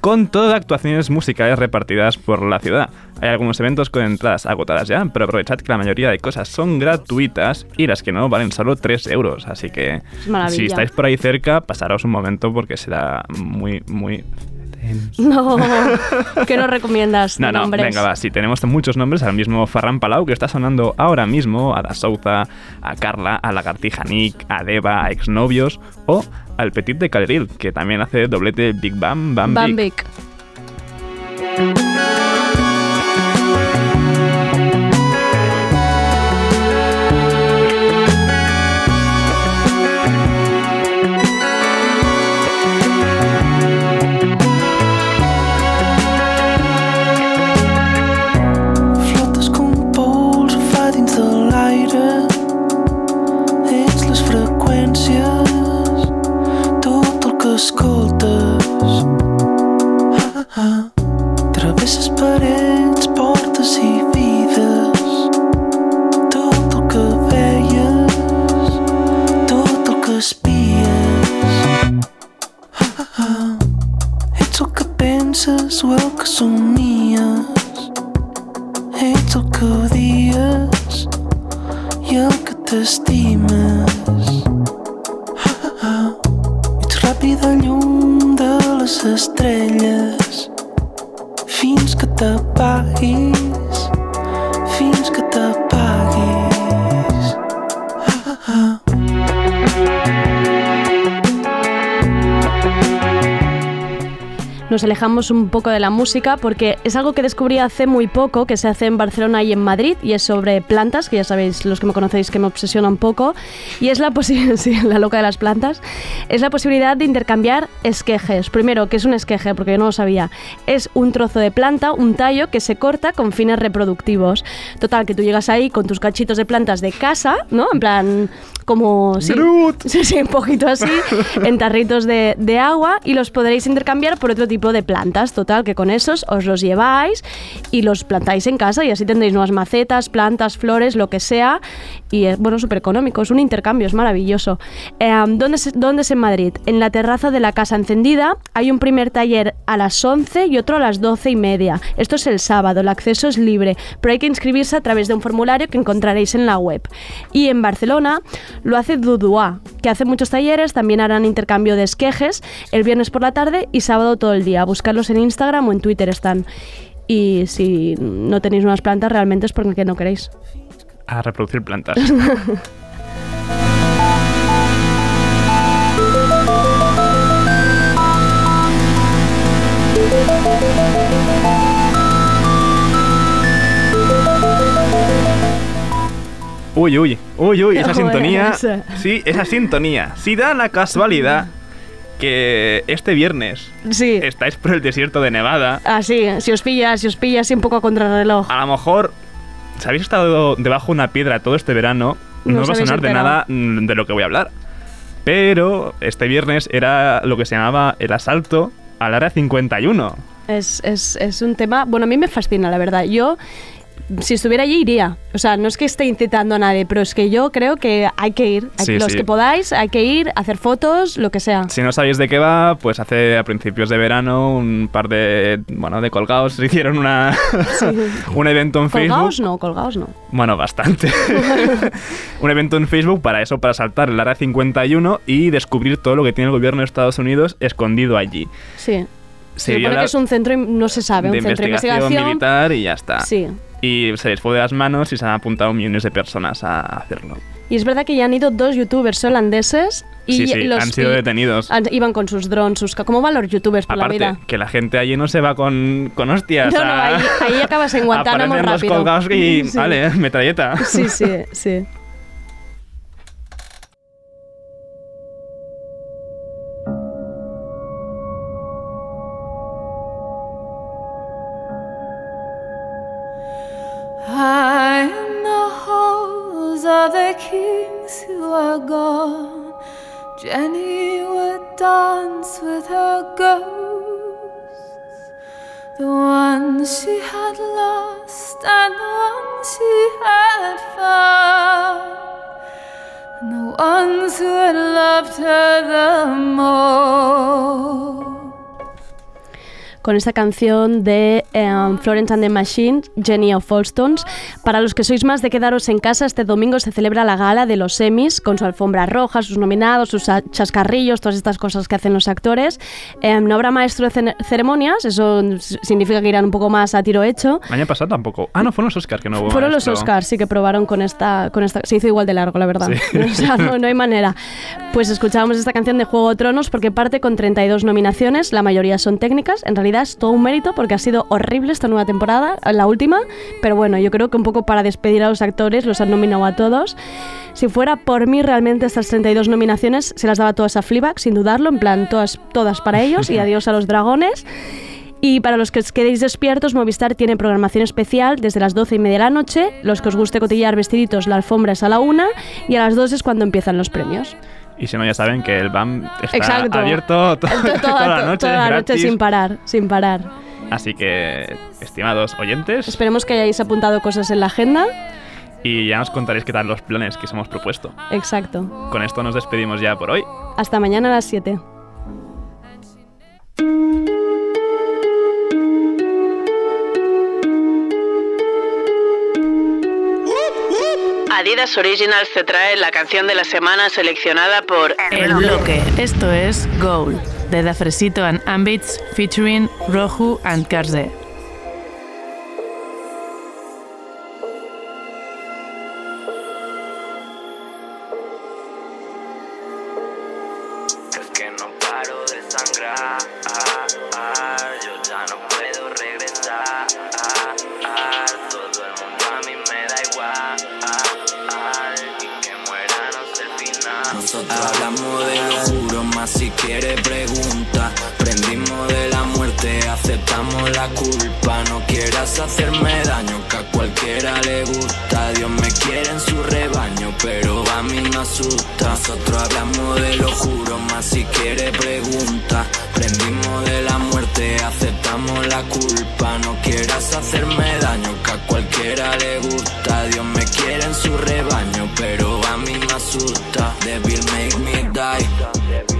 con todas actuaciones musicales repartidas por la ciudad. Hay algunos eventos con entradas agotadas ya, pero aprovechad que la mayoría de cosas son gratuitas y las que no valen solo 3 euros. Así que maravilla. si estáis por ahí cerca, pasaros un momento porque será muy, muy... No, ¿qué nos recomiendas? No, no, nombres? venga, va. Sí, tenemos muchos nombres al mismo Ferran Palau que está sonando ahora mismo, a Da Souza, a Carla, a Lagartija Nick, a Deva, a Exnovios o al Petit de Caleril, que también hace doblete Big Bam Bam, Bam Big. Big. Alejamos un poco de la música porque es algo que descubrí hace muy poco, que se hace en Barcelona y en Madrid, y es sobre plantas, que ya sabéis, los que me conocéis, que me obsesiona un poco, y es la posibilidad, *laughs* la loca de las plantas, es la posibilidad de intercambiar esquejes. Primero, ¿qué es un esqueje? Porque yo no lo sabía. Es un trozo de planta, un tallo que se corta con fines reproductivos. Total, que tú llegas ahí con tus cachitos de plantas de casa, ¿no? En plan, como... *laughs* Sí, un poquito así, *laughs* en tarritos de, de agua, y los podréis intercambiar por otro tipo de plantas. Total, que con esos os los lleváis y los plantáis en casa y así tendréis nuevas macetas, plantas, flores, lo que sea. Y es, bueno, súper económico, es un intercambio, es maravilloso. Eh, ¿dónde, es, ¿Dónde es en Madrid? En la terraza de la Casa Encendida hay un primer taller a las 11 y otro a las 12 y media. Esto es el sábado, el acceso es libre, pero hay que inscribirse a través de un formulario que encontraréis en la web. Y en Barcelona lo hace Dudua, que hace muchos talleres, también harán intercambio de esquejes el viernes por la tarde y sábado todo el día. Buscarlos en Instagram o en Twitter están. Y si no tenéis unas plantas, realmente es porque no queréis. A reproducir plantas. *laughs* Uy, uy, uy, uy, esa *laughs* sintonía. esa. Sí, esa sintonía. Si da la casualidad que este viernes Sí. estáis por el desierto de Nevada, Así, si os pillas, si os pillas así un poco a contrarreloj. a lo mejor, si habéis estado debajo de una piedra todo este verano, No no, os va a sonar de nada de lo que voy a hablar. Pero este viernes era lo que se llamaba el asalto al área 51. Es, es, es un tema, bueno, a mí me fascina, la verdad. Yo, si estuviera allí, iría. O sea, no es que esté incitando a nadie, pero es que yo creo que hay que ir. Hay- Sí, los sí. que podáis, hay que ir, hacer fotos, lo que sea. Si no sabéis de qué va, pues hace a principios de verano un par de, bueno, de colgados *laughs* hicieron una, *laughs* un evento en Colgaos Facebook. no, colgaos no. Bueno, bastante. *laughs* un evento en Facebook para eso, para saltar el área 51 y descubrir todo lo que tiene el gobierno de Estados Unidos escondido allí. Sí. Se supone que es un centro, no se sabe, de un centro de investigación, investigación. militar y ya está. Sí. Y se les fue de las manos y se han apuntado millones de personas a hacerlo. Y es verdad que ya han ido dos youtubers holandeses y Sí, sí, los han sido detenidos. han- iban con sus drones, sus ¿Cómo van los youtubers por Aparte, la vida? que la gente allí no se va con, con hostias. *laughs* No, no, a- ahí, ahí acabas en Guantánamo Aparecen los rápido. colgados y, *laughs* Sí. vale, *laughs* metralleta. Sí, sí, sí. Kings who are gone. Jenny would dance with her ghosts, the ones she had lost and the ones she had found, and the ones who had loved her the most. Con esta canción de em, Florence and the Machine, Jenny of Allstones. Para los que sois más de quedaros en casa, este domingo se celebra la gala de los Emmys con su alfombra roja, sus nominados, sus chascarrillos, todas estas cosas que hacen los actores. Em, no habrá maestro de ceremonias, eso significa que irán un poco más a tiro hecho. Año pasado tampoco. Ah, no, fueron los Oscars que no hubo Fueron los maestro. Oscars, sí que probaron con esta, con esta. Se hizo igual de largo, la verdad. Sí. *laughs* O sea, no, no hay manera. Pues escuchábamos esta canción de Juego de Tronos porque parte con 32 nominaciones, la mayoría son técnicas. En realidad es todo un mérito porque ha sido horrible esta nueva temporada, la última. Pero bueno, yo creo que un poco para despedir a los actores los han nominado a todos. Si fuera por mí, realmente estas 32 nominaciones se las daba todas a Fleabag, sin dudarlo, en plan todas, todas para ellos y *laughs* adiós a los dragones. Y para los que os quedéis despiertos, Movistar tiene programación especial desde las 12 y media de la noche. Los que os guste cotillar vestiditos, la alfombra es a la una y a las 2 es cuando empiezan los premios. Y si no, ya saben que el BAM está Exacto. abierto *laughs* to- Toda, toda la noche. toda la noche sin parar, sin parar. Así que, estimados oyentes, Esperemos que hayáis apuntado cosas en la agenda. y ya nos contaréis qué tal los planes que os hemos propuesto. Exacto. Con esto nos despedimos ya por hoy. Hasta mañana a las 7. Adidas Originals te trae la canción de la semana seleccionada por El Bloque. Esto es Goal, de Dafresito and Ambits featuring Rohu and Karze. la culpa, no quieras hacerme daño, que a cualquiera le gusta. Dios me quiere en su rebaño, pero a mí me asusta. Nosotros hablamos de lo juro, más si quiere pregunta. Prendimos de la muerte, aceptamos la culpa. No quieras hacerme daño, que a cualquiera le gusta. Dios me quiere en su rebaño, pero a mí me asusta. Devil make me die.